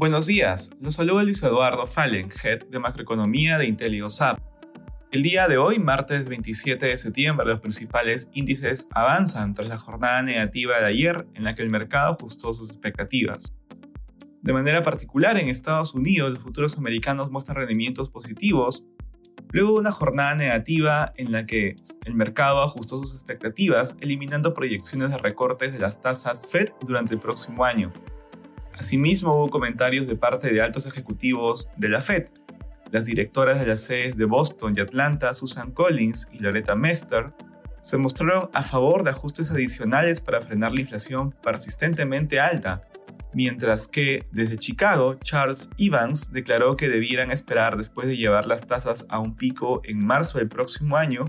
Buenos días, los saluda Luis Eduardo Fallen, Head de Macroeconomía de IntelioSAP. El día de hoy, martes 27 de septiembre, los principales índices avanzan tras la jornada negativa de ayer en la que el mercado ajustó sus expectativas. De manera particular, en Estados Unidos, los futuros americanos muestran rendimientos positivos, luego de una jornada negativa en la que el mercado ajustó sus expectativas, eliminando proyecciones de recortes de las tasas Fed durante el próximo año. Asimismo, hubo comentarios de parte de altos ejecutivos de la Fed. Las directoras de las sedes de Boston y Atlanta, Susan Collins y Loretta Mester, se mostraron a favor de ajustes adicionales para frenar la inflación persistentemente alta, mientras que desde Chicago, Charles Evans declaró que debieran esperar después de llevar las tasas a un pico en marzo del próximo año,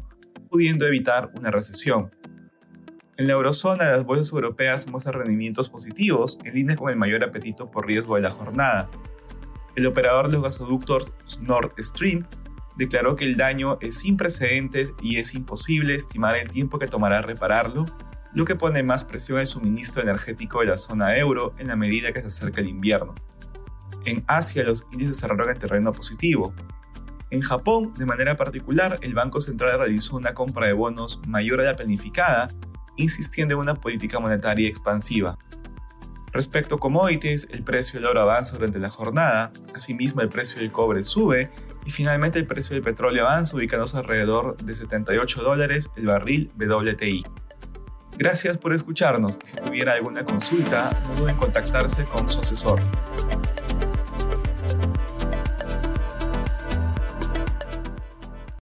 pudiendo evitar una recesión. En la eurozona, las bolsas europeas muestran rendimientos positivos, en línea con el mayor apetito por riesgo de la jornada. El operador de los gasoductos Nord Stream declaró que el daño es sin precedentes y es imposible estimar el tiempo que tomará repararlo, lo que pone más presión al suministro energético de la zona euro en la medida que se acerca el invierno. En Asia los índices cerraron en terreno positivo. En Japón, de manera particular, el Banco Central realizó una compra de bonos mayor a la planificada insistiendo en una política monetaria expansiva. Respecto a commodities, el precio del oro avanza durante la jornada, asimismo el precio del cobre sube y finalmente el precio del petróleo avanza ubicándose alrededor de 78 dólares el barril WTI. Gracias por escucharnos. Si tuviera alguna consulta, no duden en contactarse con su asesor.